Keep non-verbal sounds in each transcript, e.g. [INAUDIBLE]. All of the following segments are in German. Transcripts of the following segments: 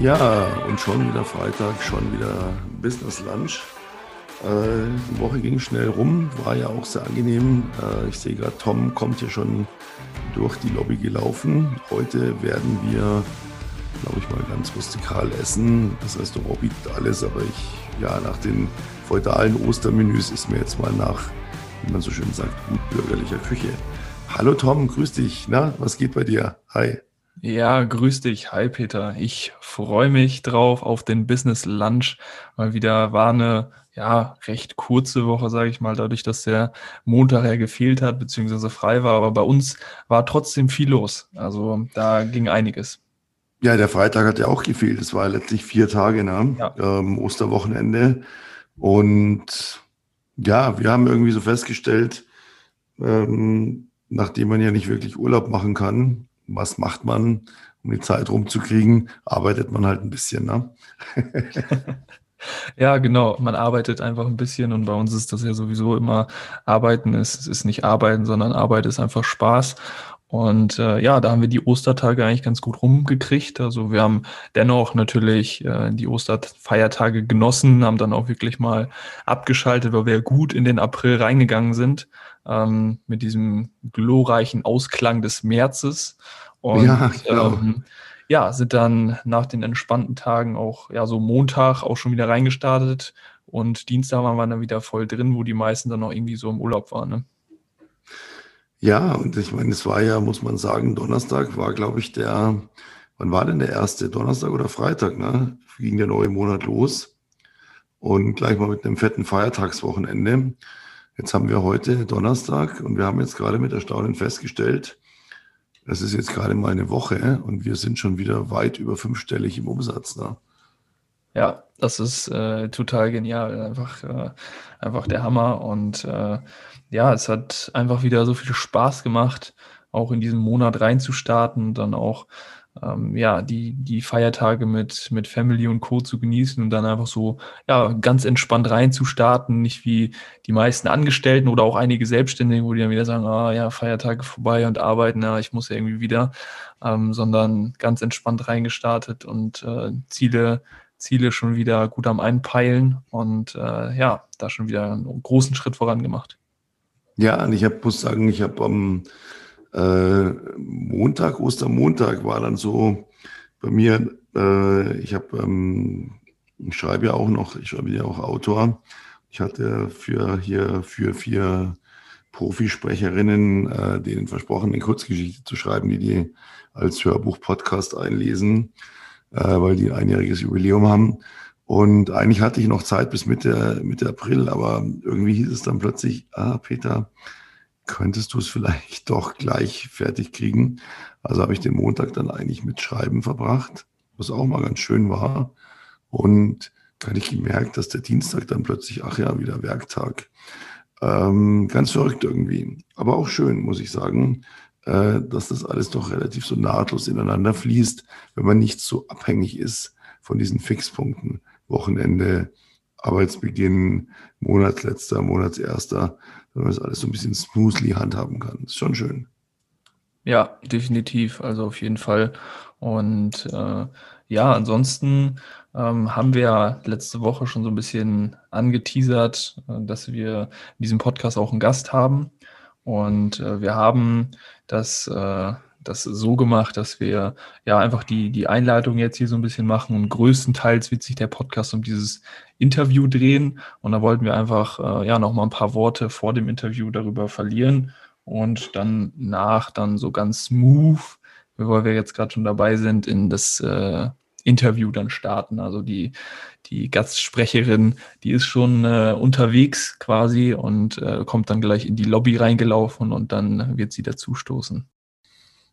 Ja, und schon wieder Freitag, schon wieder Business Lunch. Äh, die Woche ging schnell rum, war ja auch sehr angenehm. Äh, ich sehe gerade, Tom kommt hier schon durch die Lobby gelaufen. Heute werden wir, glaube ich, mal ganz rustikal essen. Das Restaurant bietet alles, aber ich, ja, nach den feudalen Ostermenüs ist mir jetzt mal nach, wie man so schön sagt, gut bürgerlicher Küche. Hallo Tom, grüß dich. Na, was geht bei dir? Hi. Ja, grüß dich. Hi Peter. Ich freue mich drauf auf den Business Lunch. Mal wieder war eine ja recht kurze Woche, sage ich mal, dadurch, dass der Montag ja gefehlt hat beziehungsweise frei war. Aber bei uns war trotzdem viel los. Also da ging einiges. Ja, der Freitag hat ja auch gefehlt. Es war letztlich vier Tage, ne? Ja. Ähm, Osterwochenende. Und ja, wir haben irgendwie so festgestellt, ähm, nachdem man ja nicht wirklich Urlaub machen kann, was macht man, um die Zeit rumzukriegen? Arbeitet man halt ein bisschen, ne? [LAUGHS] Ja, genau. Man arbeitet einfach ein bisschen und bei uns ist das ja sowieso immer Arbeiten ist, ist nicht Arbeiten, sondern Arbeit ist einfach Spaß. Und äh, ja, da haben wir die Ostertage eigentlich ganz gut rumgekriegt. Also wir haben dennoch natürlich äh, die Osterfeiertage genossen, haben dann auch wirklich mal abgeschaltet, weil wir gut in den April reingegangen sind ähm, mit diesem glorreichen Ausklang des Märzes. Und ja, genau. ähm, ja, sind dann nach den entspannten Tagen auch, ja, so Montag auch schon wieder reingestartet und Dienstag waren wir dann wieder voll drin, wo die meisten dann noch irgendwie so im Urlaub waren. Ne? Ja, und ich meine, es war ja, muss man sagen, Donnerstag war, glaube ich, der, wann war denn der erste? Donnerstag oder Freitag, ne? Ging der neue Monat los. Und gleich mal mit einem fetten Feiertagswochenende. Jetzt haben wir heute Donnerstag und wir haben jetzt gerade mit Erstaunen festgestellt, das ist jetzt gerade mal eine Woche und wir sind schon wieder weit über fünfstellig im Umsatz. Ne? Ja, das ist äh, total genial. Einfach, äh, einfach der Hammer. Und äh, ja, es hat einfach wieder so viel Spaß gemacht, auch in diesen Monat reinzustarten, dann auch ähm, ja, die, die Feiertage mit, mit Family und Co. zu genießen und dann einfach so, ja, ganz entspannt reinzustarten, nicht wie die meisten Angestellten oder auch einige Selbstständige, wo die dann wieder sagen, ah ja, Feiertage vorbei und arbeiten, ja, ich muss ja irgendwie wieder, ähm, sondern ganz entspannt reingestartet und äh, Ziele, Ziele schon wieder gut am Einpeilen und äh, ja, da schon wieder einen großen Schritt voran gemacht. Ja, und ich hab, muss sagen, ich habe am äh, Montag, Ostermontag war dann so bei mir, äh, ich habe, ähm, ich schreibe ja auch noch, ich schreibe ja auch Autor. Ich hatte für hier für vier Profisprecherinnen äh, denen versprochen, eine Kurzgeschichte zu schreiben, die die als Hörbuch-Podcast einlesen, äh, weil die ein einjähriges Jubiläum haben. Und eigentlich hatte ich noch Zeit bis Mitte, Mitte April, aber irgendwie hieß es dann plötzlich, ah, Peter, könntest du es vielleicht [LAUGHS] doch gleich fertig kriegen. Also habe ich den Montag dann eigentlich mit Schreiben verbracht, was auch mal ganz schön war. Und kann ich gemerkt, dass der Dienstag dann plötzlich, ach ja, wieder Werktag. Ähm, ganz verrückt irgendwie. Aber auch schön, muss ich sagen, äh, dass das alles doch relativ so nahtlos ineinander fließt, wenn man nicht so abhängig ist von diesen Fixpunkten. Wochenende, Arbeitsbeginn, Monatsletzter, Monatserster wenn man das alles so ein bisschen smoothly handhaben kann. Ist schon schön. Ja, definitiv. Also auf jeden Fall. Und äh, ja, ansonsten ähm, haben wir letzte Woche schon so ein bisschen angeteasert, äh, dass wir in diesem Podcast auch einen Gast haben. Und äh, wir haben das äh, das so gemacht, dass wir ja einfach die, die Einleitung jetzt hier so ein bisschen machen und größtenteils wird sich der Podcast um dieses Interview drehen. Und da wollten wir einfach äh, ja nochmal ein paar Worte vor dem Interview darüber verlieren und dann nach dann so ganz smooth, weil wir jetzt gerade schon dabei sind, in das äh, Interview dann starten. Also die, die Gastsprecherin, die ist schon äh, unterwegs quasi und äh, kommt dann gleich in die Lobby reingelaufen und dann wird sie dazustoßen.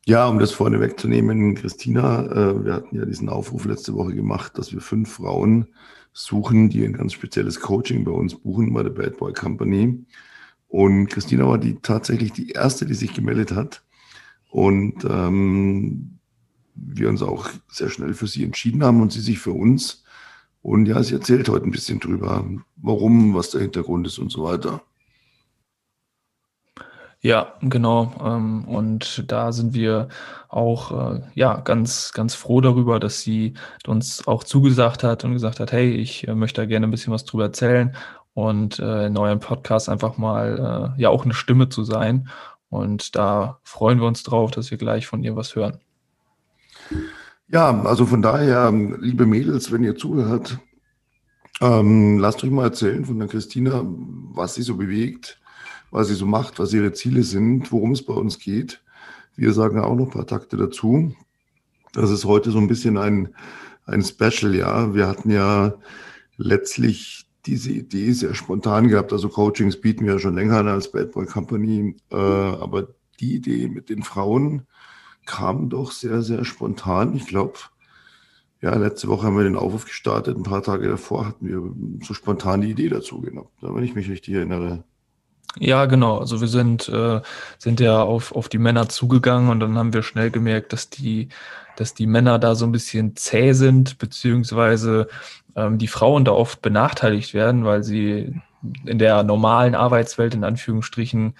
Ja, um das vorne wegzunehmen, Christina, äh, wir hatten ja diesen Aufruf letzte Woche gemacht, dass wir fünf Frauen suchen, die ein ganz spezielles Coaching bei uns buchen, bei der Bad Boy Company. Und Christina war die tatsächlich die erste, die sich gemeldet hat. Und ähm, wir uns auch sehr schnell für sie entschieden haben und sie sich für uns. Und ja, sie erzählt heute ein bisschen drüber, warum, was der Hintergrund ist und so weiter. Ja, genau. Ähm, und da sind wir auch äh, ja ganz ganz froh darüber, dass sie uns auch zugesagt hat und gesagt hat, hey, ich äh, möchte da gerne ein bisschen was drüber erzählen und äh, in eurem Podcast einfach mal ja auch eine Stimme zu sein. Und da freuen wir uns drauf, dass wir gleich von ihr was hören. Ja, also von daher, liebe Mädels, wenn ihr zuhört, ähm, lasst euch mal erzählen von der Christina, was sie so bewegt, was sie so macht, was ihre Ziele sind, worum es bei uns geht. Wir sagen auch noch ein paar Takte dazu. Das ist heute so ein bisschen ein, ein Special, ja. Wir hatten ja letztlich diese Idee sehr spontan gehabt. Also Coachings bieten wir ja schon länger an als Bad Boy Company. Äh, aber die Idee mit den Frauen kam doch sehr, sehr spontan. Ich glaube, ja, letzte Woche haben wir den Aufruf gestartet. Ein paar Tage davor hatten wir so spontan die Idee dazu gehabt, wenn ich mich richtig erinnere. Ja, genau. Also wir sind, äh, sind ja auf, auf die Männer zugegangen und dann haben wir schnell gemerkt, dass die, dass die Männer da so ein bisschen zäh sind, beziehungsweise ähm, die Frauen da oft benachteiligt werden, weil sie in der normalen Arbeitswelt in Anführungsstrichen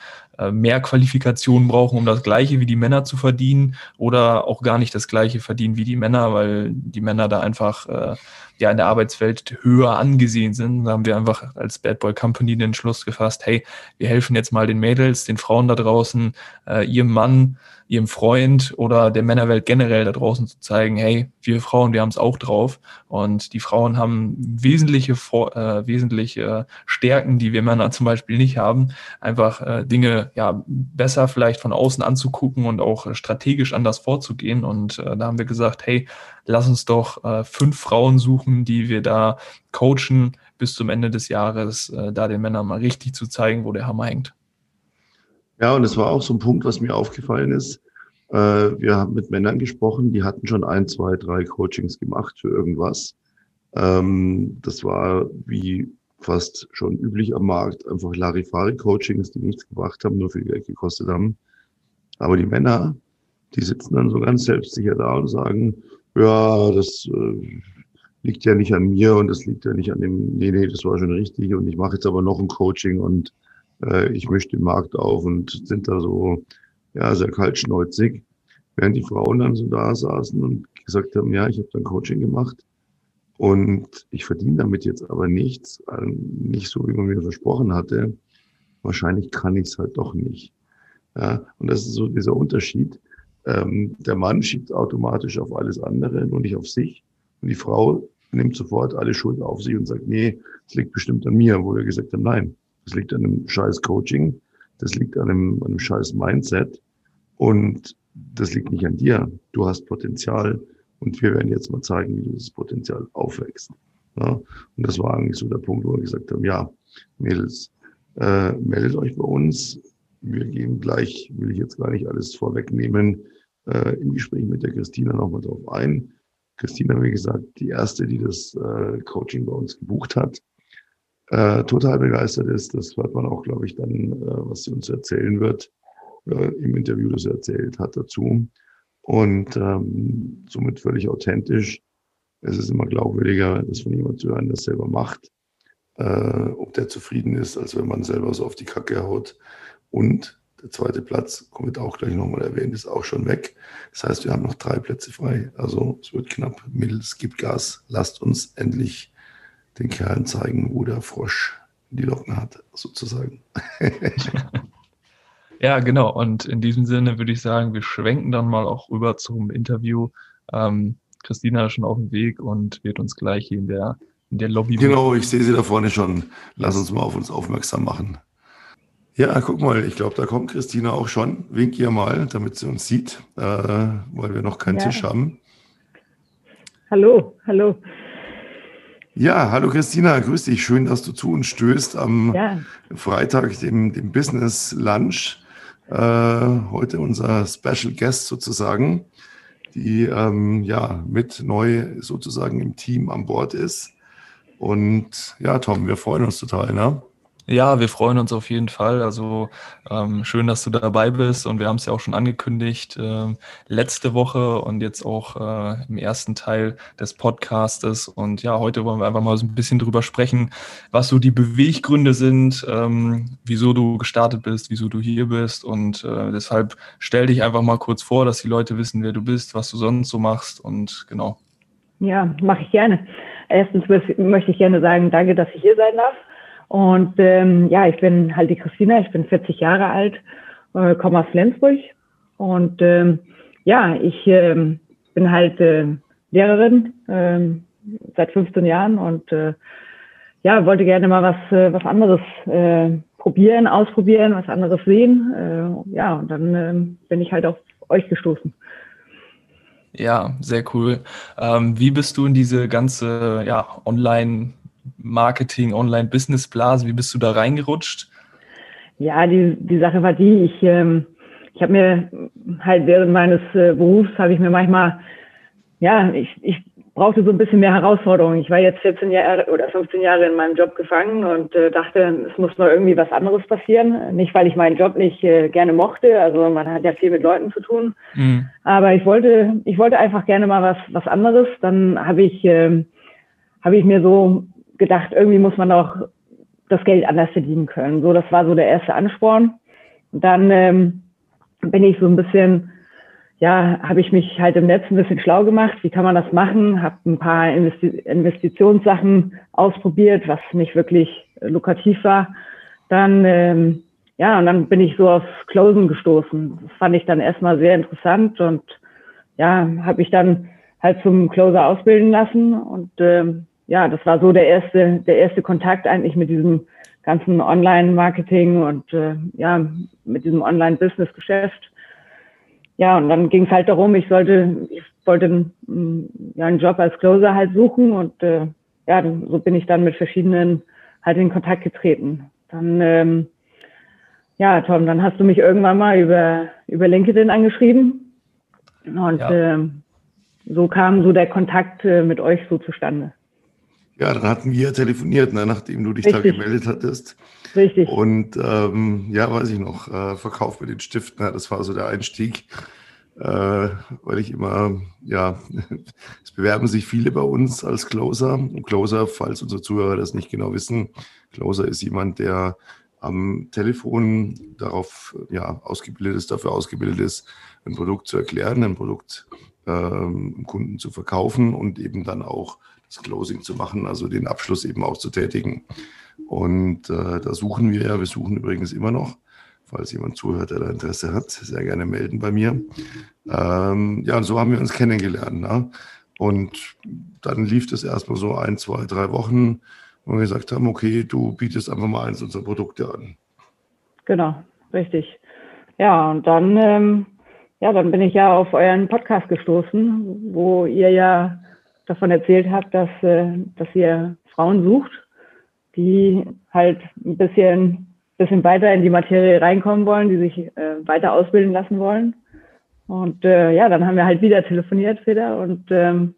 mehr Qualifikationen brauchen, um das Gleiche wie die Männer zu verdienen oder auch gar nicht das Gleiche verdienen wie die Männer, weil die Männer da einfach äh, ja in der Arbeitswelt höher angesehen sind. Da haben wir einfach als Bad Boy Company den Entschluss gefasst, hey, wir helfen jetzt mal den Mädels, den Frauen da draußen, äh, ihrem Mann, ihrem Freund oder der Männerwelt generell da draußen zu zeigen, hey, wir Frauen, wir haben es auch drauf. Und die Frauen haben wesentliche, äh, wesentliche Stärken, die wir Männer zum Beispiel nicht haben. Einfach äh, Dinge ja besser vielleicht von außen anzugucken und auch strategisch anders vorzugehen. Und äh, da haben wir gesagt, hey, lass uns doch äh, fünf Frauen suchen, die wir da coachen bis zum Ende des Jahres, äh, da den Männern mal richtig zu zeigen, wo der Hammer hängt. Ja, und es war auch so ein Punkt, was mir aufgefallen ist. Äh, wir haben mit Männern gesprochen, die hatten schon ein, zwei, drei Coachings gemacht für irgendwas. Ähm, das war wie fast schon üblich am Markt, einfach Larifari-Coachings, die nichts gebracht haben, nur viel Geld gekostet haben. Aber die Männer, die sitzen dann so ganz selbstsicher da und sagen, ja, das äh, liegt ja nicht an mir und das liegt ja nicht an dem, nee, nee, das war schon richtig und ich mache jetzt aber noch ein Coaching und äh, ich mische den Markt auf und sind da so, ja, sehr kaltschnäuzig. Während die Frauen dann so da saßen und gesagt haben, ja, ich habe dann Coaching gemacht und ich verdiene damit jetzt aber nichts, äh, nicht so, wie man mir versprochen hatte. Wahrscheinlich kann ich es halt doch nicht. Ja, und das ist so dieser Unterschied. Ähm, der Mann schiebt automatisch auf alles andere, nur nicht auf sich. Und die Frau nimmt sofort alle Schuld auf sich und sagt, nee, es liegt bestimmt an mir, wo wir gesagt haben, nein, das liegt an einem scheiß Coaching, das liegt an einem, an einem scheiß Mindset und das liegt nicht an dir. Du hast Potenzial und wir werden jetzt mal zeigen, wie du dieses Potenzial aufwächst. Ja, und das war eigentlich so der Punkt, wo wir gesagt haben, ja, Mädels, äh, meldet euch bei uns. Wir gehen gleich, will ich jetzt gar nicht alles vorwegnehmen, äh, im Gespräch mit der Christina nochmal drauf ein. Christina, wie gesagt, die erste, die das äh, Coaching bei uns gebucht hat äh, total begeistert ist. Das hört man auch, glaube ich, dann, äh, was sie uns erzählen wird, äh, im Interview, das er erzählt hat dazu. Und ähm, somit völlig authentisch. Es ist immer glaubwürdiger, das von jemand zu hören, der selber macht, äh, ob der zufrieden ist, als wenn man selber so auf die Kacke haut. Und der zweite Platz, wird auch gleich nochmal erwähnt, ist auch schon weg. Das heißt, wir haben noch drei Plätze frei. Also es wird knapp. Mittels gibt Gas. Lasst uns endlich den Kerlen zeigen, wo der Frosch die Locken hat, sozusagen. [LAUGHS] [LAUGHS] ja, genau. Und in diesem Sinne würde ich sagen, wir schwenken dann mal auch rüber zum Interview. Ähm, Christina ist schon auf dem Weg und wird uns gleich hier in der, in der Lobby. Genau, ich sehe sie da vorne schon. Lass uns mal auf uns aufmerksam machen. Ja, guck mal, ich glaube, da kommt Christina auch schon. Wink ihr mal, damit sie uns sieht, äh, weil wir noch keinen ja. Tisch haben. Hallo, hallo. Ja, hallo Christina, grüß dich. Schön, dass du zu uns stößt am ja. Freitag, dem, dem Business Lunch. Äh, heute unser Special Guest sozusagen, die ähm, ja mit neu sozusagen im Team an Bord ist. Und ja, Tom, wir freuen uns total, ne? Ja, wir freuen uns auf jeden Fall. Also ähm, schön, dass du dabei bist und wir haben es ja auch schon angekündigt äh, letzte Woche und jetzt auch äh, im ersten Teil des Podcastes. Und ja, heute wollen wir einfach mal so ein bisschen drüber sprechen, was so die Beweggründe sind, ähm, wieso du gestartet bist, wieso du hier bist und äh, deshalb stell dich einfach mal kurz vor, dass die Leute wissen, wer du bist, was du sonst so machst und genau. Ja, mache ich gerne. Erstens möchte ich gerne sagen, danke, dass ich hier sein darf. Und ähm, ja, ich bin halt die Christina, ich bin 40 Jahre alt, äh, komme aus Flensburg. Und ähm, ja, ich ähm, bin halt äh, Lehrerin ähm, seit 15 Jahren und äh, ja, wollte gerne mal was, äh, was anderes äh, probieren, ausprobieren, was anderes sehen. Äh, ja, und dann äh, bin ich halt auf euch gestoßen. Ja, sehr cool. Ähm, wie bist du in diese ganze ja, Online- Marketing, Online-Business-Blase? Wie bist du da reingerutscht? Ja, die, die Sache war die, ich, ähm, ich habe mir halt während meines äh, Berufs, habe ich mir manchmal, ja, ich, ich brauchte so ein bisschen mehr Herausforderungen. Ich war jetzt 14 Jahre oder 15 Jahre in meinem Job gefangen und äh, dachte, es muss noch irgendwie was anderes passieren. Nicht, weil ich meinen Job nicht äh, gerne mochte, also man hat ja viel mit Leuten zu tun, mhm. aber ich wollte, ich wollte einfach gerne mal was, was anderes. Dann habe ich, äh, habe ich mir so gedacht, irgendwie muss man auch das Geld anders verdienen können. So, das war so der erste Ansporn. Und dann ähm, bin ich so ein bisschen, ja, habe ich mich halt im Netz ein bisschen schlau gemacht. Wie kann man das machen? Habe ein paar Investi Investitionssachen ausprobiert, was nicht wirklich lukrativ war. Dann, ähm, ja, und dann bin ich so aufs Closen gestoßen. Das fand ich dann erstmal sehr interessant und ja, habe ich dann halt zum Closer ausbilden lassen und ähm, ja, das war so der erste, der erste Kontakt eigentlich mit diesem ganzen Online-Marketing und äh, ja, mit diesem Online-Business-Geschäft. Ja, und dann ging es halt darum, ich sollte, ich wollte einen, ja, einen Job als Closer halt suchen und äh, ja, so bin ich dann mit verschiedenen halt in Kontakt getreten. Dann, ähm, ja, Tom, dann hast du mich irgendwann mal über, über LinkedIn angeschrieben und ja. äh, so kam so der Kontakt äh, mit euch so zustande. Ja, dann hatten wir telefoniert, ne, nachdem du dich Richtig. da gemeldet hattest. Richtig. Und ähm, ja, weiß ich noch, äh, Verkauf mit den Stiften, ja, das war so der Einstieg, äh, weil ich immer, ja, [LAUGHS] es bewerben sich viele bei uns als Closer. Und Closer, falls unsere Zuhörer das nicht genau wissen, Closer ist jemand, der am Telefon darauf ja, ausgebildet ist, dafür ausgebildet ist, ein Produkt zu erklären, ein Produkt ähm, Kunden zu verkaufen und eben dann auch das Closing zu machen, also den Abschluss eben auch zu tätigen. Und äh, da suchen wir ja, wir suchen übrigens immer noch, falls jemand zuhört, der da Interesse hat, sehr gerne melden bei mir. Ähm, ja, und so haben wir uns kennengelernt. Ne? Und dann lief das erstmal so ein, zwei, drei Wochen, wo wir gesagt haben, okay, du bietest einfach mal eins unserer Produkte an. Genau, richtig. Ja, und dann, ähm, ja, dann bin ich ja auf euren Podcast gestoßen, wo ihr ja davon erzählt habt, dass, äh, dass ihr Frauen sucht, die halt ein bisschen, bisschen weiter in die Materie reinkommen wollen, die sich äh, weiter ausbilden lassen wollen. Und äh, ja, dann haben wir halt wieder telefoniert wieder und ähm,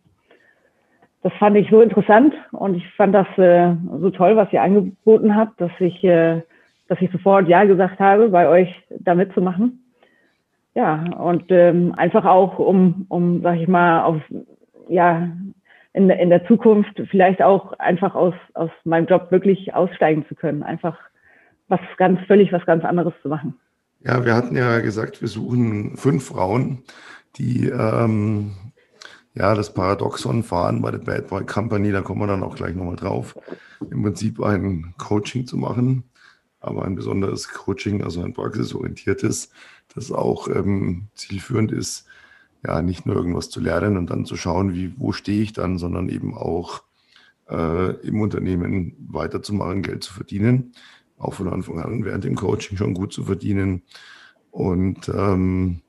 das fand ich so interessant und ich fand das so toll, was ihr angeboten habt, dass ich, dass ich sofort Ja gesagt habe, bei euch da mitzumachen. Ja, und ähm, einfach auch, um, um, sag ich mal, auf ja, in, in der Zukunft vielleicht auch einfach aus, aus meinem Job wirklich aussteigen zu können. Einfach was ganz, völlig was ganz anderes zu machen. Ja, wir hatten ja gesagt, wir suchen fünf Frauen, die ähm, ja das Paradoxon fahren bei der Bad Boy Company, da kommen wir dann auch gleich nochmal drauf, im Prinzip ein Coaching zu machen, aber ein besonderes Coaching, also ein praxisorientiertes, das auch ähm, zielführend ist, ja, nicht nur irgendwas zu lernen und dann zu schauen, wie, wo stehe ich dann, sondern eben auch äh, im Unternehmen weiterzumachen, Geld zu verdienen, auch von Anfang an während dem Coaching schon gut zu verdienen. Und ähm,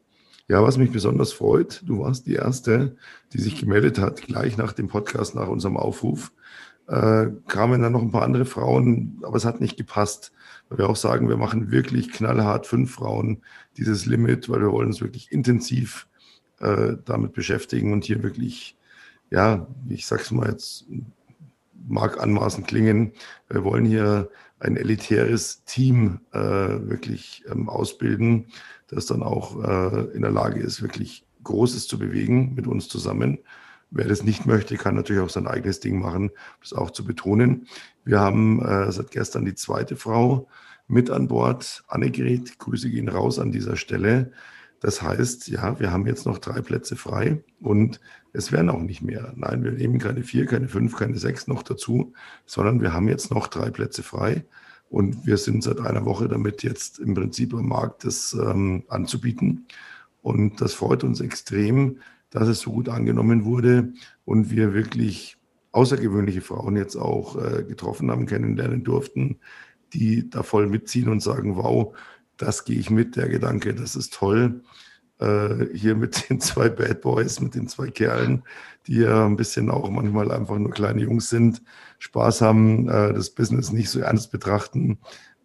ja, was mich besonders freut, du warst die Erste, die sich gemeldet hat, gleich nach dem Podcast, nach unserem Aufruf. Äh, kamen dann noch ein paar andere Frauen, aber es hat nicht gepasst, weil wir auch sagen, wir machen wirklich knallhart fünf Frauen dieses Limit, weil wir wollen uns wirklich intensiv äh, damit beschäftigen und hier wirklich, ja, ich sag's mal jetzt, mag anmaßend klingen, wir wollen hier ein elitäres Team äh, wirklich ähm, ausbilden, das dann auch äh, in der Lage ist, wirklich Großes zu bewegen mit uns zusammen. Wer das nicht möchte, kann natürlich auch sein eigenes Ding machen, das auch zu betonen. Wir haben äh, seit gestern die zweite Frau mit an Bord, Annegret. Grüße gehen raus an dieser Stelle. Das heißt, ja, wir haben jetzt noch drei Plätze frei und es werden auch nicht mehr. Nein, wir nehmen keine vier, keine fünf, keine sechs noch dazu, sondern wir haben jetzt noch drei Plätze frei und wir sind seit einer Woche damit jetzt im Prinzip am Markt, das ähm, anzubieten. Und das freut uns extrem, dass es so gut angenommen wurde und wir wirklich außergewöhnliche Frauen jetzt auch äh, getroffen haben, kennenlernen durften, die da voll mitziehen und sagen, wow, das gehe ich mit, der Gedanke, das ist toll. Äh, hier mit den zwei Bad Boys, mit den zwei Kerlen, die ja ein bisschen auch manchmal einfach nur kleine Jungs sind, Spaß haben, äh, das Business nicht so ernst betrachten,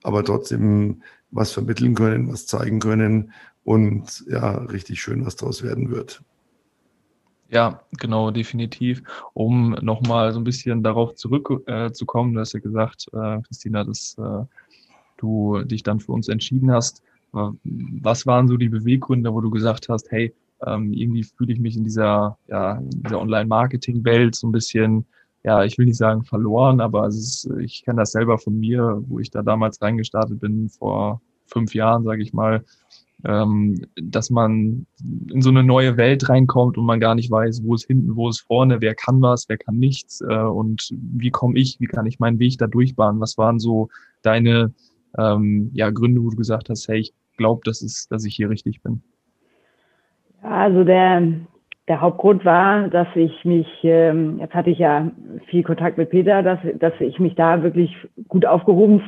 aber trotzdem was vermitteln können, was zeigen können und ja, richtig schön, was daraus werden wird. Ja, genau, definitiv. Um nochmal so ein bisschen darauf zurückzukommen, äh, du hast ja gesagt, äh, Christina, dass äh, du dich dann für uns entschieden hast. Äh, was waren so die Beweggründe, wo du gesagt hast, hey, ähm, irgendwie fühle ich mich in dieser, ja, dieser Online-Marketing-Welt so ein bisschen, ja, ich will nicht sagen verloren, aber es ist, ich kenne das selber von mir, wo ich da damals reingestartet bin, vor fünf Jahren, sage ich mal, ähm, dass man in so eine neue Welt reinkommt und man gar nicht weiß, wo ist hinten, wo ist vorne, wer kann was, wer kann nichts äh, und wie komme ich, wie kann ich meinen Weg da durchbahnen? Was waren so deine ähm, ja, Gründe, wo du gesagt hast, hey, ich glaube, das dass ich hier richtig bin? Also der, der Hauptgrund war, dass ich mich, ähm, jetzt hatte ich ja viel Kontakt mit Peter, dass, dass ich mich da wirklich gut aufgehoben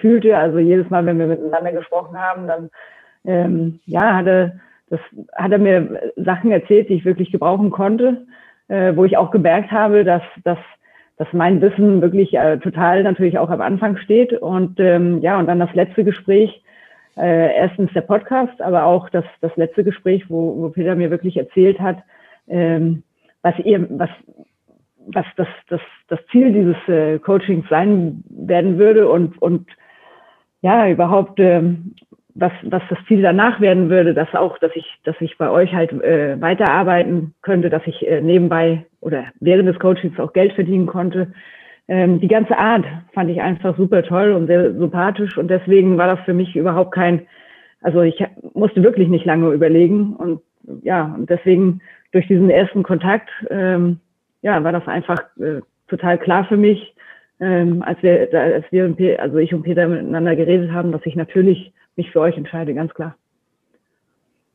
fühlte. Also jedes Mal, wenn wir miteinander gesprochen haben, dann ähm, ja, hatte, das hat er mir Sachen erzählt, die ich wirklich gebrauchen konnte, äh, wo ich auch gemerkt habe, dass, dass, dass mein Wissen wirklich äh, total natürlich auch am Anfang steht. Und ähm, ja, und dann das letzte Gespräch, äh, erstens der Podcast, aber auch das, das letzte Gespräch, wo, wo Peter mir wirklich erzählt hat, ähm, was ihr, was, was das, das, das Ziel dieses äh, Coachings sein werden würde und, und ja, überhaupt, ähm, was, was das Ziel danach werden würde, dass auch, dass ich, dass ich bei euch halt äh, weiterarbeiten könnte, dass ich äh, nebenbei oder während des Coachings auch Geld verdienen konnte. Ähm, die ganze Art fand ich einfach super toll und sehr sympathisch und deswegen war das für mich überhaupt kein, also ich musste wirklich nicht lange überlegen und ja, und deswegen durch diesen ersten Kontakt, ähm, ja, war das einfach äh, total klar für mich, ähm, als wir, als wir und Peter, also ich und Peter miteinander geredet haben, dass ich natürlich mich für euch entscheide, ganz klar.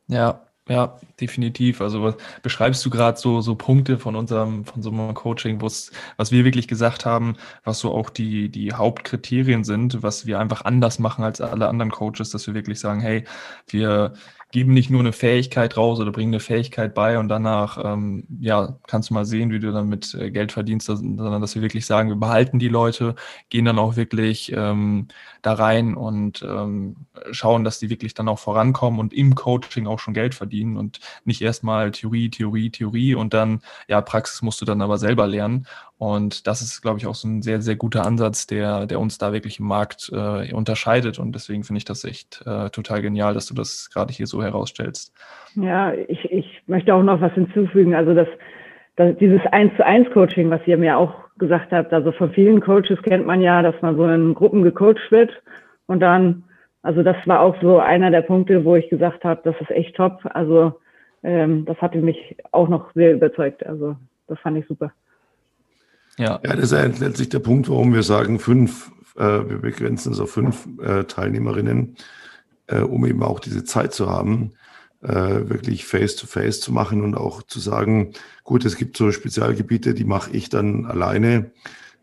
Ja, ja, definitiv. Also was beschreibst du gerade so, so Punkte von unserem, von so einem Coaching, was wir wirklich gesagt haben, was so auch die, die Hauptkriterien sind, was wir einfach anders machen als alle anderen Coaches, dass wir wirklich sagen, hey, wir geben nicht nur eine Fähigkeit raus oder bringen eine Fähigkeit bei und danach, ähm, ja, kannst du mal sehen, wie du damit äh, Geld verdienst, sondern dass wir wirklich sagen, wir behalten die Leute, gehen dann auch wirklich ähm, da rein und ähm, schauen, dass die wirklich dann auch vorankommen und im Coaching auch schon Geld verdienen und nicht erstmal Theorie, Theorie, Theorie und dann, ja, Praxis musst du dann aber selber lernen. Und das ist, glaube ich, auch so ein sehr, sehr guter Ansatz, der, der uns da wirklich im Markt äh, unterscheidet. Und deswegen finde ich das echt äh, total genial, dass du das gerade hier so herausstellst. Ja, ich, ich möchte auch noch was hinzufügen. Also das, das dieses eins zu eins Coaching, was ihr mir auch gesagt habt, also von vielen Coaches kennt man ja, dass man so in Gruppen gecoacht wird und dann, also das war auch so einer der Punkte, wo ich gesagt habe, das ist echt top. Also ähm, das hatte mich auch noch sehr überzeugt. Also das fand ich super. Ja. ja, das ist letztlich der Punkt, warum wir sagen, fünf, äh, wir begrenzen es auf fünf äh, Teilnehmerinnen, äh, um eben auch diese Zeit zu haben, äh, wirklich face-to-face -face zu machen und auch zu sagen, gut, es gibt so Spezialgebiete, die mache ich dann alleine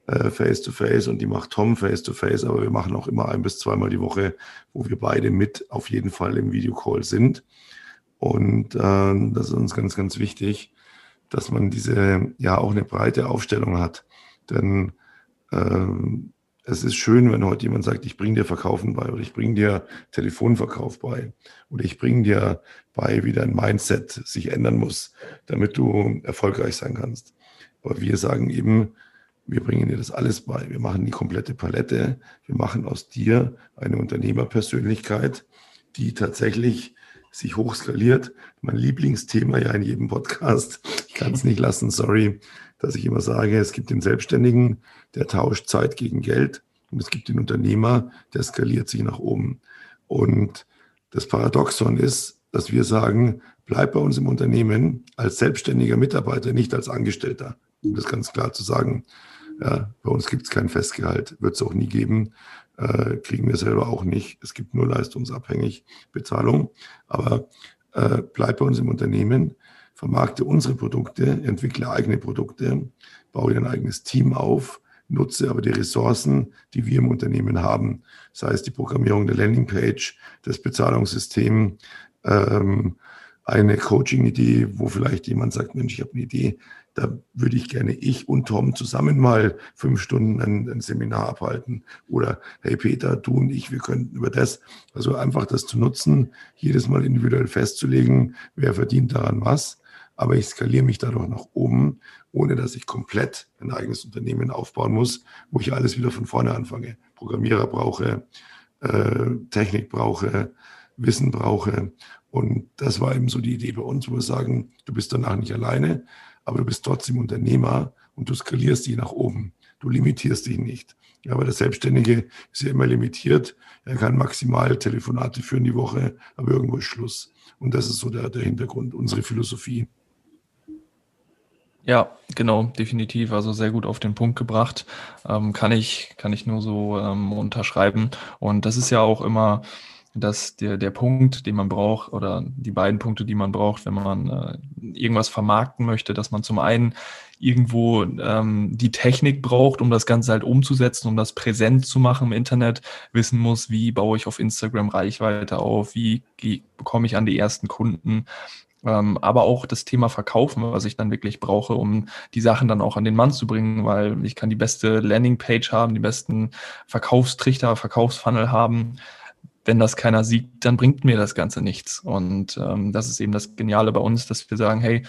äh, face-to-face -face und die macht Tom face-to-face, -face, aber wir machen auch immer ein bis zweimal die Woche, wo wir beide mit auf jeden Fall im Videocall sind. Und äh, das ist uns ganz, ganz wichtig dass man diese ja auch eine breite Aufstellung hat. Denn ähm, es ist schön, wenn heute jemand sagt, ich bringe dir Verkaufen bei oder ich bringe dir Telefonverkauf bei oder ich bringe dir bei, wie dein Mindset sich ändern muss, damit du erfolgreich sein kannst. Aber wir sagen eben, wir bringen dir das alles bei. Wir machen die komplette Palette. Wir machen aus dir eine Unternehmerpersönlichkeit, die tatsächlich sich hochskaliert. Mein Lieblingsthema ja in jedem Podcast. Kann es nicht lassen, sorry, dass ich immer sage, es gibt den Selbstständigen, der tauscht Zeit gegen Geld. Und es gibt den Unternehmer, der skaliert sich nach oben. Und das Paradoxon ist, dass wir sagen, bleib bei uns im Unternehmen als selbstständiger Mitarbeiter, nicht als Angestellter. Um das ganz klar zu sagen. Ja, bei uns gibt es kein Festgehalt, wird es auch nie geben, äh, kriegen wir selber auch nicht. Es gibt nur leistungsabhängig Bezahlung. Aber äh, bleib bei uns im Unternehmen, vermarkte unsere Produkte, entwickle eigene Produkte, baue ein eigenes Team auf, nutze aber die Ressourcen, die wir im Unternehmen haben, sei es die Programmierung der Landingpage, das Bezahlungssystem, ähm, eine Coaching-Idee, wo vielleicht jemand sagt, Mensch, ich habe eine Idee, da würde ich gerne ich und Tom zusammen mal fünf Stunden ein, ein, Seminar abhalten. Oder hey Peter, du und ich, wir könnten über das, also einfach das zu nutzen, jedes Mal individuell festzulegen, wer verdient daran was. Aber ich skaliere mich dadurch nach oben, ohne dass ich komplett ein eigenes Unternehmen aufbauen muss, wo ich alles wieder von vorne anfange. Programmierer brauche, äh, Technik brauche, Wissen brauche. Und das war eben so die Idee bei uns, wo wir sagen, du bist danach nicht alleine, aber du bist trotzdem Unternehmer und du skalierst dich nach oben. Du limitierst dich nicht. Ja, aber der Selbstständige ist ja immer limitiert. Er kann maximal Telefonate führen die Woche, aber irgendwo ist Schluss. Und das ist so der, der Hintergrund, unsere Philosophie. Ja, genau, definitiv. Also sehr gut auf den Punkt gebracht. Ähm, kann ich, kann ich nur so ähm, unterschreiben. Und das ist ja auch immer dass der, der Punkt, den man braucht, oder die beiden Punkte, die man braucht, wenn man äh, irgendwas vermarkten möchte, dass man zum einen irgendwo ähm, die Technik braucht, um das Ganze halt umzusetzen, um das präsent zu machen im Internet, wissen muss, wie baue ich auf Instagram Reichweite auf, wie bekomme ich an die ersten Kunden, ähm, aber auch das Thema Verkaufen, was ich dann wirklich brauche, um die Sachen dann auch an den Mann zu bringen, weil ich kann die beste Landingpage haben, die besten Verkaufstrichter, Verkaufsfunnel haben, wenn das keiner sieht, dann bringt mir das Ganze nichts. Und ähm, das ist eben das Geniale bei uns, dass wir sagen, hey,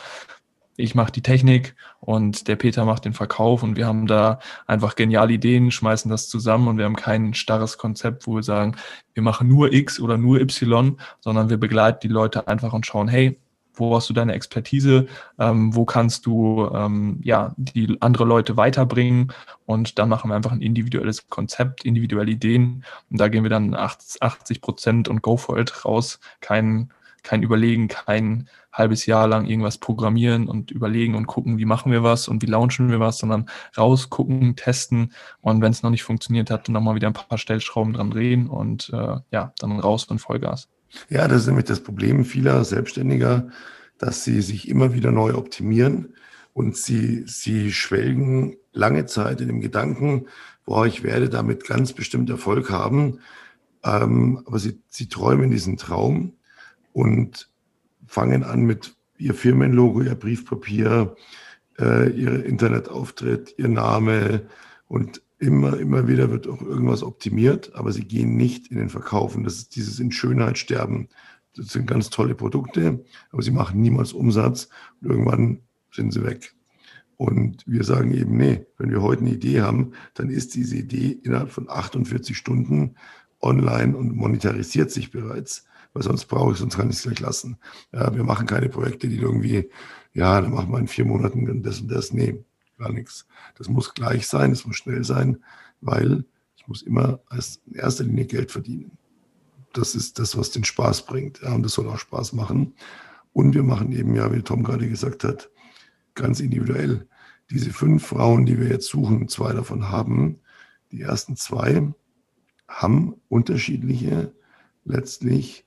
ich mache die Technik und der Peter macht den Verkauf und wir haben da einfach geniale Ideen, schmeißen das zusammen und wir haben kein starres Konzept, wo wir sagen, wir machen nur X oder nur Y, sondern wir begleiten die Leute einfach und schauen, hey, wo hast du deine Expertise, ähm, wo kannst du ähm, ja die andere Leute weiterbringen? Und dann machen wir einfach ein individuelles Konzept, individuelle Ideen. Und da gehen wir dann 80 Prozent und go for it raus, kein kein Überlegen, kein halbes Jahr lang irgendwas programmieren und überlegen und gucken, wie machen wir was und wie launchen wir was, sondern raus, gucken, testen. Und wenn es noch nicht funktioniert hat, dann nochmal wieder ein paar Stellschrauben dran drehen und äh, ja, dann raus und Vollgas. Ja, das ist nämlich das Problem vieler Selbstständiger, dass sie sich immer wieder neu optimieren und sie, sie schwelgen lange Zeit in dem Gedanken, boah, ich werde damit ganz bestimmt Erfolg haben. Ähm, aber sie, sie träumen diesen Traum und fangen an mit ihr Firmenlogo, ihr Briefpapier, äh, ihr Internetauftritt, ihr Name und immer, immer wieder wird auch irgendwas optimiert, aber sie gehen nicht in den Verkauf. Und das ist dieses in Schönheit sterben. Das sind ganz tolle Produkte, aber sie machen niemals Umsatz und irgendwann sind sie weg. Und wir sagen eben, nee, wenn wir heute eine Idee haben, dann ist diese Idee innerhalb von 48 Stunden online und monetarisiert sich bereits, weil sonst brauche ich, sonst kann ich es gleich lassen. Ja, wir machen keine Projekte, die irgendwie, ja, dann machen wir in vier Monaten das und das. Nee, gar nichts. Das muss gleich sein, es muss schnell sein, weil ich muss immer als in erster Linie Geld verdienen. Das ist das, was den Spaß bringt. Ja, und das soll auch Spaß machen. Und wir machen eben, ja, wie Tom gerade gesagt hat, ganz individuell. Diese fünf Frauen, die wir jetzt suchen, zwei davon haben, die ersten zwei haben unterschiedliche letztlich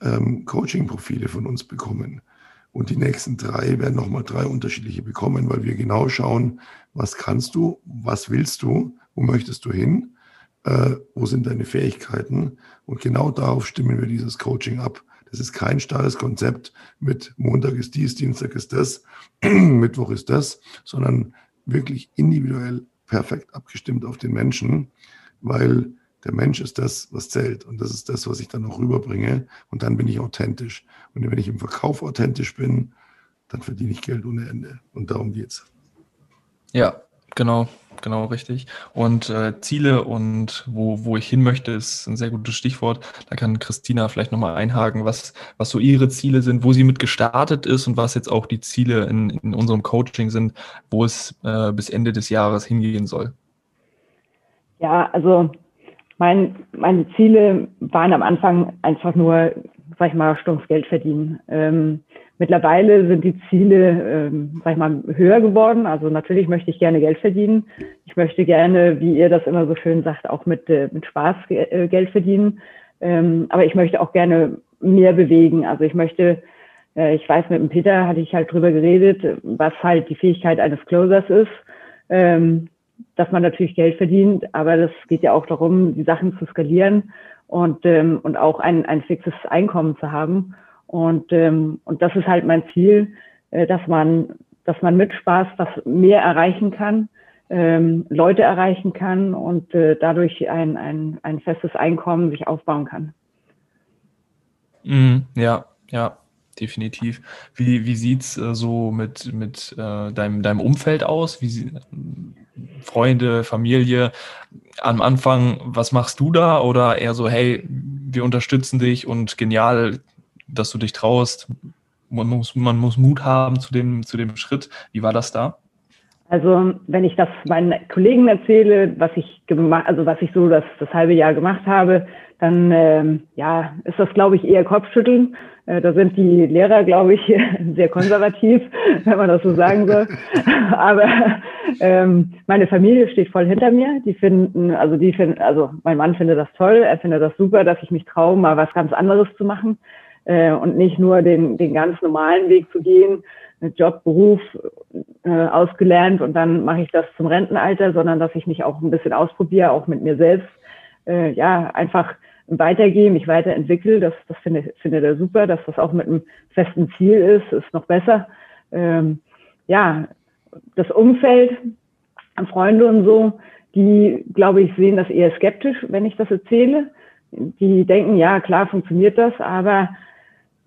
ähm, Coaching-Profile von uns bekommen. Und die nächsten drei werden nochmal drei unterschiedliche bekommen, weil wir genau schauen, was kannst du, was willst du, wo möchtest du hin, äh, wo sind deine Fähigkeiten. Und genau darauf stimmen wir dieses Coaching ab. Das ist kein starres Konzept mit Montag ist dies, Dienstag ist das, [CLEARS THROAT] Mittwoch ist das, sondern wirklich individuell perfekt abgestimmt auf den Menschen, weil der Mensch ist das, was zählt. Und das ist das, was ich dann auch rüberbringe. Und dann bin ich authentisch. Und wenn ich im Verkauf authentisch bin, dann verdiene ich Geld ohne Ende. Und darum geht's. Ja, Genau, genau, richtig. Und äh, Ziele und wo, wo ich hin möchte, ist ein sehr gutes Stichwort. Da kann Christina vielleicht nochmal einhaken, was, was so ihre Ziele sind, wo sie mit gestartet ist und was jetzt auch die Ziele in, in unserem Coaching sind, wo es äh, bis Ende des Jahres hingehen soll. Ja, also mein, meine Ziele waren am Anfang einfach nur, sag ich mal, stumpf Geld verdienen. Ähm, mittlerweile sind die Ziele, ähm, sag ich mal, höher geworden. Also natürlich möchte ich gerne Geld verdienen. Ich möchte gerne, wie ihr das immer so schön sagt, auch mit, äh, mit Spaß äh, Geld verdienen. Ähm, aber ich möchte auch gerne mehr bewegen. Also ich möchte, äh, ich weiß, mit dem Peter hatte ich halt drüber geredet, was halt die Fähigkeit eines Closers ist. Ähm, dass man natürlich Geld verdient, aber das geht ja auch darum, die Sachen zu skalieren und, ähm, und auch ein, ein fixes Einkommen zu haben. Und, ähm, und das ist halt mein Ziel, äh, dass man, dass man mit Spaß was mehr erreichen kann, ähm, Leute erreichen kann und äh, dadurch ein, ein, ein festes Einkommen sich aufbauen kann. Mm, ja, ja, definitiv. Wie, wie sieht es äh, so mit, mit äh, deinem, deinem Umfeld aus? Wie, Freunde, Familie am Anfang, was machst du da? Oder eher so, hey, wir unterstützen dich und genial, dass du dich traust. Man muss, man muss Mut haben zu dem, zu dem Schritt. Wie war das da? Also wenn ich das meinen Kollegen erzähle, was ich gemacht, also was ich so das, das halbe Jahr gemacht habe, dann ähm, ja, ist das, glaube ich, eher Kopfschütteln. Äh, da sind die Lehrer, glaube ich, [LAUGHS] sehr konservativ, [LAUGHS] wenn man das so sagen soll. [LAUGHS] Aber ähm, meine Familie steht voll hinter mir. Die finden, also die finden, also mein Mann findet das toll, er findet das super, dass ich mich traue, mal was ganz anderes zu machen äh, und nicht nur den, den ganz normalen Weg zu gehen, Job, Beruf äh, ausgelernt und dann mache ich das zum Rentenalter, sondern dass ich mich auch ein bisschen ausprobiere, auch mit mir selbst. Äh, ja, einfach weitergehe, mich weiterentwickle. Das, das finde, finde er super, dass das auch mit einem festen Ziel ist, ist noch besser. Ähm, ja, das Umfeld, Freunde und so, die, glaube ich, sehen das eher skeptisch, wenn ich das erzähle. Die denken, ja, klar funktioniert das, aber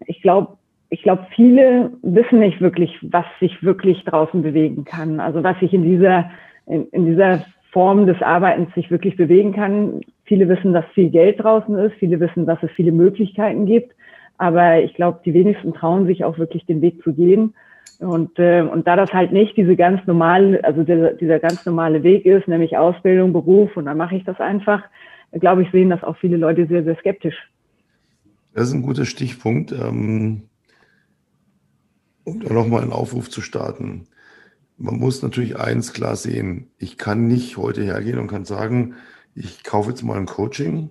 ich glaube, ich glaube, viele wissen nicht wirklich, was sich wirklich draußen bewegen kann. Also was sich in dieser, in, in dieser Form des Arbeitens sich wirklich bewegen kann. Viele wissen, dass viel Geld draußen ist. Viele wissen, dass es viele Möglichkeiten gibt. Aber ich glaube, die wenigsten trauen sich auch wirklich den Weg zu gehen. Und, äh, und da das halt nicht diese ganz normale, also dieser, dieser ganz normale Weg ist, nämlich Ausbildung, Beruf und dann mache ich das einfach, glaube ich, sehen das auch viele Leute sehr, sehr skeptisch. Das ist ein guter Stichpunkt. Ähm, um da nochmal einen Aufruf zu starten man muss natürlich eins klar sehen. Ich kann nicht heute hergehen und kann sagen, ich kaufe jetzt mal ein Coaching,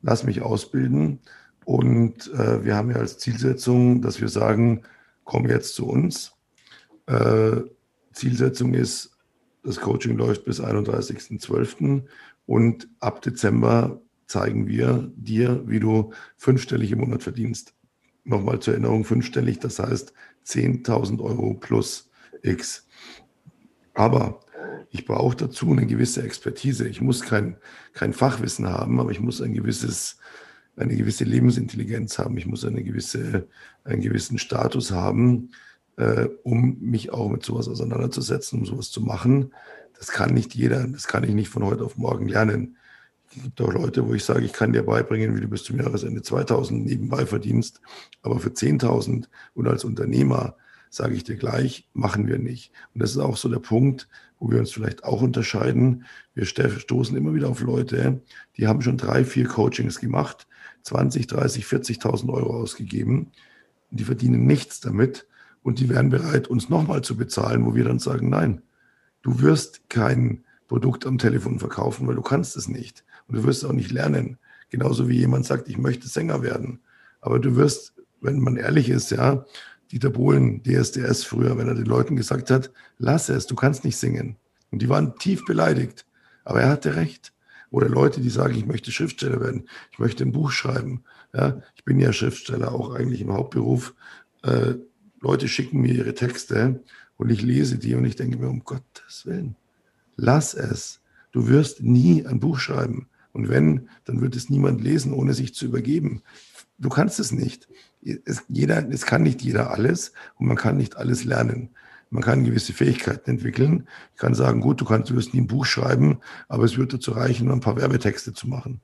lass mich ausbilden und äh, wir haben ja als Zielsetzung, dass wir sagen, komm jetzt zu uns. Äh, Zielsetzung ist, das Coaching läuft bis 31.12. und ab Dezember zeigen wir dir, wie du fünfstellig im Monat verdienst. Nochmal zur Erinnerung, fünfstellig, das heißt 10.000 Euro plus X. Aber ich brauche dazu eine gewisse Expertise. Ich muss kein, kein Fachwissen haben, aber ich muss ein gewisses, eine gewisse Lebensintelligenz haben. Ich muss eine gewisse, einen gewissen Status haben, äh, um mich auch mit sowas auseinanderzusetzen, um sowas zu machen. Das kann nicht jeder, das kann ich nicht von heute auf morgen lernen. Es gibt auch Leute, wo ich sage, ich kann dir beibringen, wie du bis zum Jahresende 2000 nebenbei verdienst, aber für 10.000 und als Unternehmer sage ich dir gleich, machen wir nicht. Und das ist auch so der Punkt, wo wir uns vielleicht auch unterscheiden. Wir stoßen immer wieder auf Leute, die haben schon drei, vier Coachings gemacht, 20, 30, 40.000 Euro ausgegeben. Die verdienen nichts damit und die wären bereit, uns nochmal zu bezahlen, wo wir dann sagen, nein, du wirst kein Produkt am Telefon verkaufen, weil du kannst es nicht. Und du wirst auch nicht lernen. Genauso wie jemand sagt, ich möchte Sänger werden. Aber du wirst, wenn man ehrlich ist, ja, Dieter Bohlen, DSDS früher, wenn er den Leuten gesagt hat, lass es, du kannst nicht singen. Und die waren tief beleidigt. Aber er hatte recht. Oder Leute, die sagen, ich möchte Schriftsteller werden, ich möchte ein Buch schreiben. Ja, ich bin ja Schriftsteller, auch eigentlich im Hauptberuf. Äh, Leute schicken mir ihre Texte und ich lese die und ich denke mir, um Gottes Willen, lass es. Du wirst nie ein Buch schreiben. Und wenn, dann wird es niemand lesen, ohne sich zu übergeben. Du kannst es nicht es, jeder, es kann nicht jeder alles und man kann nicht alles lernen. Man kann gewisse Fähigkeiten entwickeln. Ich kann sagen, gut, du kannst, du wirst nie ein Buch schreiben, aber es wird dazu reichen, ein paar Werbetexte zu machen.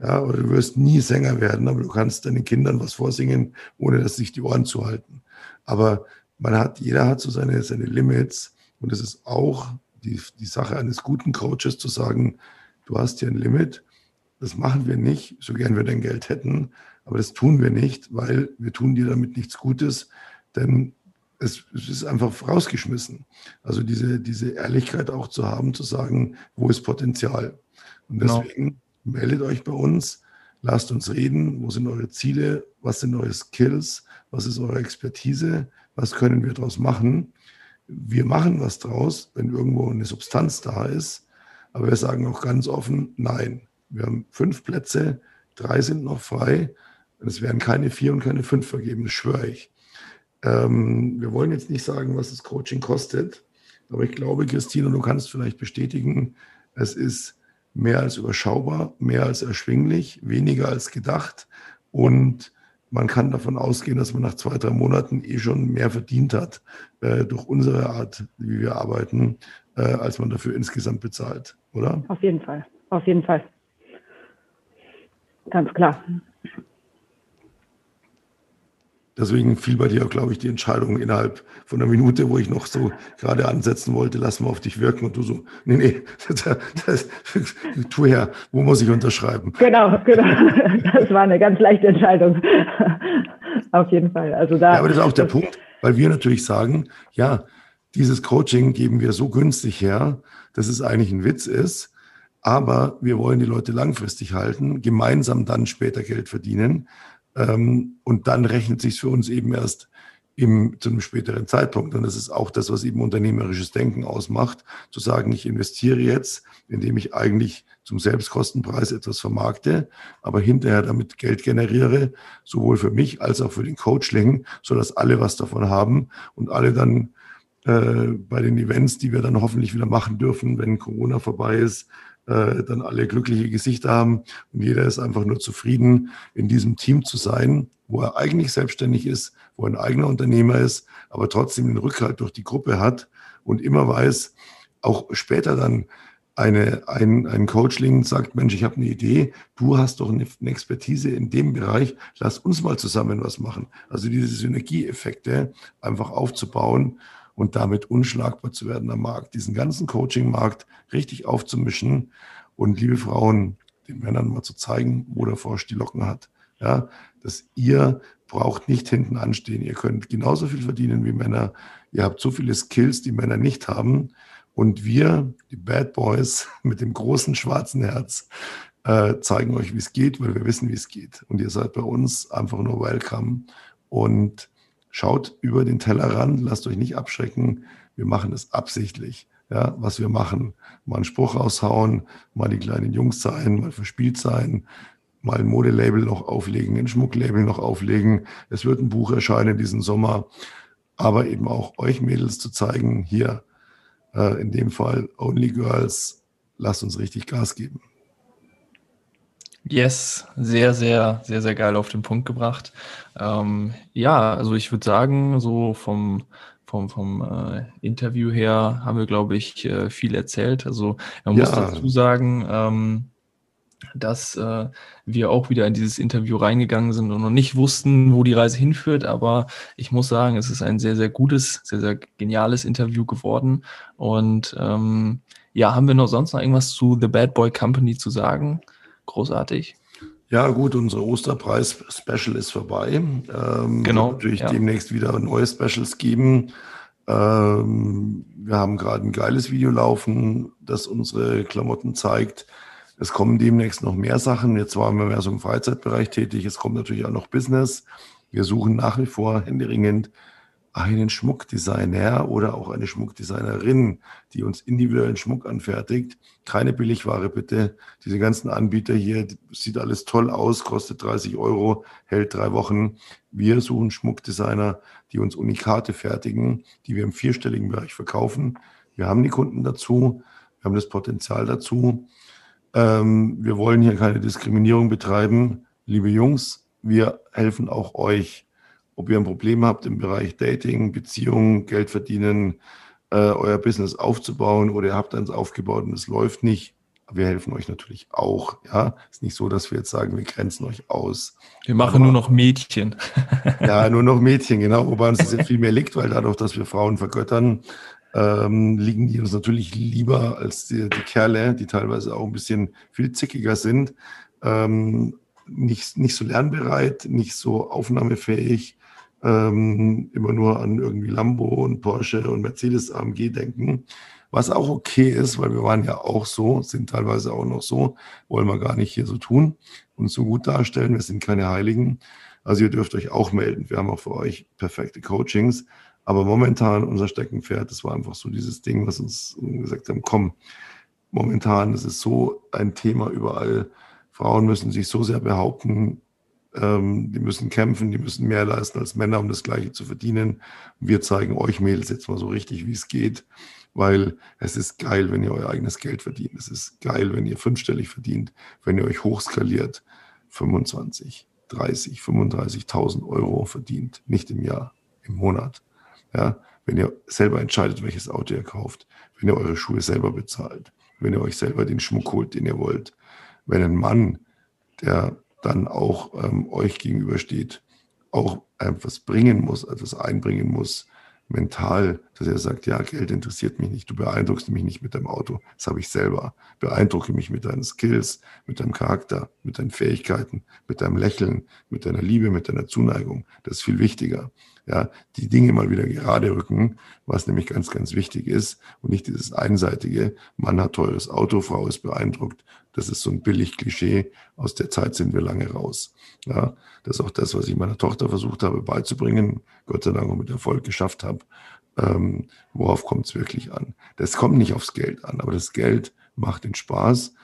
Ja, oder du wirst nie Sänger werden, aber du kannst deinen Kindern was vorsingen, ohne dass sich die Ohren zu halten. Aber man hat, jeder hat so seine, seine Limits. Und es ist auch die, die Sache eines guten Coaches zu sagen, du hast hier ein Limit. Das machen wir nicht, so gern wir dein Geld hätten. Aber das tun wir nicht, weil wir tun dir damit nichts Gutes, denn es, es ist einfach rausgeschmissen. Also diese, diese Ehrlichkeit auch zu haben, zu sagen, wo ist Potenzial. Und genau. deswegen genau meldet euch bei uns, lasst uns reden, wo sind eure Ziele, was sind eure Skills, was ist eure Expertise, was können wir daraus machen. Wir machen was draus, wenn irgendwo eine Substanz da ist, aber wir sagen auch ganz offen, nein, wir haben fünf Plätze, drei sind noch frei, es werden keine vier und keine fünf vergeben, das schwöre ich. Ähm, wir wollen jetzt nicht sagen, was das Coaching kostet, aber ich glaube, Christine, du kannst vielleicht bestätigen, es ist mehr als überschaubar, mehr als erschwinglich, weniger als gedacht. Und man kann davon ausgehen, dass man nach zwei, drei Monaten eh schon mehr verdient hat äh, durch unsere Art, wie wir arbeiten, äh, als man dafür insgesamt bezahlt, oder? Auf jeden Fall, auf jeden Fall. Ganz klar. Deswegen fiel bei dir, glaube ich, die Entscheidung innerhalb von einer Minute, wo ich noch so gerade ansetzen wollte, lass mal auf dich wirken und du so, nee, nee, [LAUGHS] das, das, tu her, wo muss ich unterschreiben? Genau, genau. Das war eine ganz leichte Entscheidung. Auf jeden Fall. Also da. Ja, aber das ist auch der Punkt, weil wir natürlich sagen, ja, dieses Coaching geben wir so günstig her, dass es eigentlich ein Witz ist. Aber wir wollen die Leute langfristig halten, gemeinsam dann später Geld verdienen. Ähm, und dann rechnet sich für uns eben erst im, zu einem späteren Zeitpunkt. Und das ist auch das, was eben unternehmerisches Denken ausmacht, zu sagen, ich investiere jetzt, indem ich eigentlich zum Selbstkostenpreis etwas vermarkte, aber hinterher damit Geld generiere, sowohl für mich als auch für den Coachling, sodass alle was davon haben und alle dann äh, bei den Events, die wir dann hoffentlich wieder machen dürfen, wenn Corona vorbei ist, äh, dann alle glückliche Gesichter haben und jeder ist einfach nur zufrieden, in diesem Team zu sein, wo er eigentlich selbstständig ist, wo er ein eigener Unternehmer ist, aber trotzdem den Rückhalt durch die Gruppe hat und immer weiß, auch später dann eine, ein, ein Coachling sagt, Mensch, ich habe eine Idee, du hast doch eine, eine, Expertise in dem Bereich, lass uns mal zusammen was machen. Also diese Synergieeffekte einfach aufzubauen und damit unschlagbar zu werden am Markt, diesen ganzen Coaching-Markt richtig aufzumischen und liebe Frauen, den Männern mal zu zeigen, wo der Frosch die Locken hat. Ja, dass ihr braucht nicht hinten anstehen. Ihr könnt genauso viel verdienen wie Männer. Ihr habt so viele Skills, die Männer nicht haben. Und wir, die Bad Boys [LAUGHS] mit dem großen schwarzen Herz, äh, zeigen euch, wie es geht, weil wir wissen, wie es geht. Und ihr seid bei uns einfach nur welcome. Und Schaut über den Tellerrand, lasst euch nicht abschrecken. Wir machen es absichtlich. Ja, was wir machen. Mal einen Spruch raushauen, mal die kleinen Jungs sein, mal verspielt sein, mal ein Modelabel noch auflegen, ein Schmucklabel noch auflegen. Es wird ein Buch erscheinen diesen Sommer, aber eben auch euch Mädels zu zeigen, hier äh, in dem Fall Only Girls, lasst uns richtig Gas geben. Yes, sehr, sehr, sehr, sehr geil auf den Punkt gebracht. Ähm, ja, also ich würde sagen, so vom, vom, vom äh, Interview her haben wir, glaube ich, äh, viel erzählt. Also man ja. muss dazu sagen, ähm, dass äh, wir auch wieder in dieses Interview reingegangen sind und noch nicht wussten, wo die Reise hinführt. Aber ich muss sagen, es ist ein sehr, sehr gutes, sehr, sehr geniales Interview geworden. Und ähm, ja, haben wir noch sonst noch irgendwas zu The Bad Boy Company zu sagen? Großartig. Ja, gut, unser Osterpreis-Special ist vorbei. Ähm, genau. Wird natürlich ja. demnächst wieder neue Specials geben. Ähm, wir haben gerade ein geiles Video laufen, das unsere Klamotten zeigt. Es kommen demnächst noch mehr Sachen. Jetzt waren wir mehr so im Freizeitbereich tätig. Es kommt natürlich auch noch Business. Wir suchen nach wie vor händeringend einen Schmuckdesigner oder auch eine Schmuckdesignerin, die uns individuellen Schmuck anfertigt. Keine Billigware bitte. Diese ganzen Anbieter hier, sieht alles toll aus, kostet 30 Euro, hält drei Wochen. Wir suchen Schmuckdesigner, die uns Unikate fertigen, die wir im vierstelligen Bereich verkaufen. Wir haben die Kunden dazu, wir haben das Potenzial dazu. Ähm, wir wollen hier keine Diskriminierung betreiben. Liebe Jungs, wir helfen auch euch ob ihr ein Problem habt im Bereich Dating, Beziehungen, Geld verdienen, äh, euer Business aufzubauen oder ihr habt eins aufgebaut und es läuft nicht. Wir helfen euch natürlich auch. Ja, ist nicht so, dass wir jetzt sagen, wir grenzen euch aus. Wir machen Aber, nur noch Mädchen. [LAUGHS] ja, nur noch Mädchen, genau. Wobei uns das ja [LAUGHS] viel mehr liegt, weil dadurch, dass wir Frauen vergöttern, ähm, liegen die uns natürlich lieber als die, die, Kerle, die teilweise auch ein bisschen viel zickiger sind. Ähm, nicht, nicht so lernbereit, nicht so aufnahmefähig, ähm, immer nur an irgendwie Lambo und Porsche und Mercedes AMG denken. Was auch okay ist, weil wir waren ja auch so, sind teilweise auch noch so, wollen wir gar nicht hier so tun und so gut darstellen. Wir sind keine Heiligen. Also ihr dürft euch auch melden. Wir haben auch für euch perfekte Coachings. Aber momentan unser Steckenpferd, das war einfach so dieses Ding, was uns gesagt haben, komm, momentan ist es so ein Thema überall. Frauen müssen sich so sehr behaupten, ähm, die müssen kämpfen, die müssen mehr leisten als Männer, um das Gleiche zu verdienen. wir zeigen euch Mädels jetzt mal so richtig, wie es geht, weil es ist geil, wenn ihr euer eigenes Geld verdient. Es ist geil, wenn ihr fünfstellig verdient, wenn ihr euch hochskaliert, 25, 30, 35.000 Euro verdient, nicht im Jahr, im Monat. Ja, wenn ihr selber entscheidet, welches Auto ihr kauft, wenn ihr eure Schuhe selber bezahlt, wenn ihr euch selber den Schmuck holt, den ihr wollt, wenn ein Mann, der dann auch ähm, euch gegenübersteht, auch etwas bringen muss, etwas einbringen muss, mental, dass er sagt, ja, Geld interessiert mich nicht, du beeindruckst mich nicht mit deinem Auto, das habe ich selber. Beeindrucke mich mit deinen Skills, mit deinem Charakter, mit deinen Fähigkeiten, mit deinem Lächeln, mit deiner Liebe, mit deiner Zuneigung. Das ist viel wichtiger. Ja, die Dinge mal wieder gerade rücken, was nämlich ganz, ganz wichtig ist und nicht dieses einseitige, Mann hat teures Auto, Frau ist beeindruckt. Das ist so ein billig Klischee. Aus der Zeit sind wir lange raus. Ja, das ist auch das, was ich meiner Tochter versucht habe beizubringen, Gott sei Dank auch mit Erfolg geschafft habe. Ähm, worauf kommt es wirklich an? Das kommt nicht aufs Geld an, aber das Geld macht den Spaß,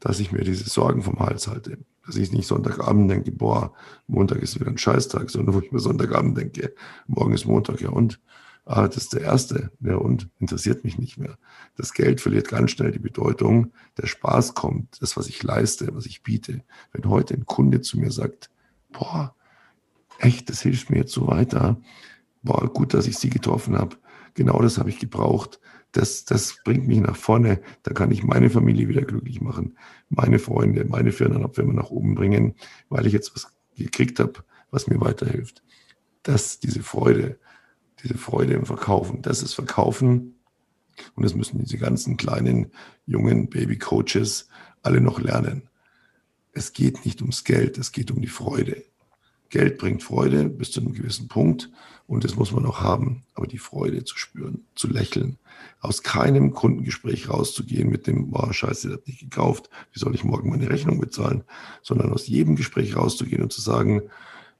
dass ich mir diese Sorgen vom Hals halte. Dass ich nicht Sonntagabend denke, boah, Montag ist wieder ein Scheißtag, sondern wo ich mir Sonntagabend denke, morgen ist Montag, ja und? Ah, das ist der erste, ja und? Interessiert mich nicht mehr. Das Geld verliert ganz schnell die Bedeutung, der Spaß kommt, das, was ich leiste, was ich biete. Wenn heute ein Kunde zu mir sagt, boah, echt, das hilft mir jetzt so weiter, boah, gut, dass ich sie getroffen habe, genau das habe ich gebraucht, das, das bringt mich nach vorne. Da kann ich meine Familie wieder glücklich machen, meine Freunde, meine Firmenabwärme nach oben bringen, weil ich jetzt was gekriegt habe, was mir weiterhilft. Das, diese Freude, diese Freude im Verkaufen, das ist Verkaufen. Und das müssen diese ganzen kleinen, jungen Baby-Coaches alle noch lernen. Es geht nicht ums Geld, es geht um die Freude. Geld bringt Freude bis zu einem gewissen Punkt und das muss man auch haben. Aber die Freude zu spüren, zu lächeln, aus keinem Kundengespräch rauszugehen mit dem, boah, scheiße, der hat nicht gekauft, wie soll ich morgen meine Rechnung bezahlen, sondern aus jedem Gespräch rauszugehen und zu sagen,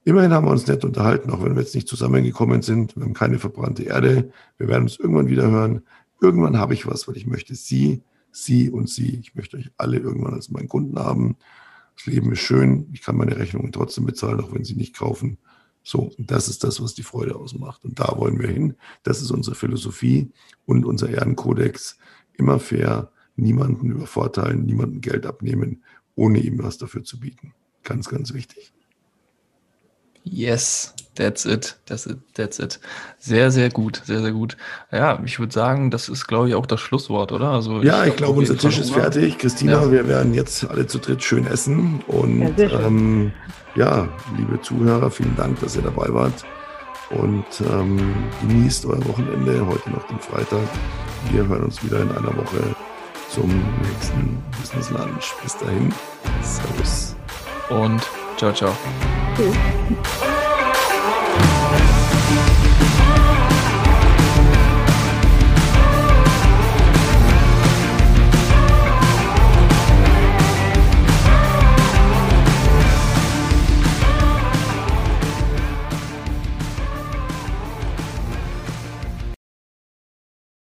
immerhin haben wir uns nett unterhalten, auch wenn wir jetzt nicht zusammengekommen sind, wir haben keine verbrannte Erde, wir werden uns irgendwann wieder hören. Irgendwann habe ich was, weil ich möchte Sie, Sie und Sie, ich möchte euch alle irgendwann als meinen Kunden haben das Leben ist schön, ich kann meine Rechnungen trotzdem bezahlen, auch wenn sie nicht kaufen. So, und das ist das, was die Freude ausmacht. Und da wollen wir hin. Das ist unsere Philosophie und unser Ehrenkodex. Immer fair, niemanden übervorteilen, niemanden Geld abnehmen, ohne ihm was dafür zu bieten. Ganz, ganz wichtig. Yes, that's it. That's it. That's it. Sehr, sehr gut. Sehr, sehr gut. Ja, ich würde sagen, das ist, glaube ich, auch das Schlusswort, oder? Also ja, ich, ich glaube, unser Tisch ist fertig. Christina, ja. wir werden jetzt alle zu dritt schön essen. Und ja, ähm, ja, liebe Zuhörer, vielen Dank, dass ihr dabei wart. Und ähm, genießt euer Wochenende, heute noch den Freitag. Wir hören uns wieder in einer Woche zum nächsten Business Lunch. Bis dahin. Servus. Und ciao, ciao. Tschüss.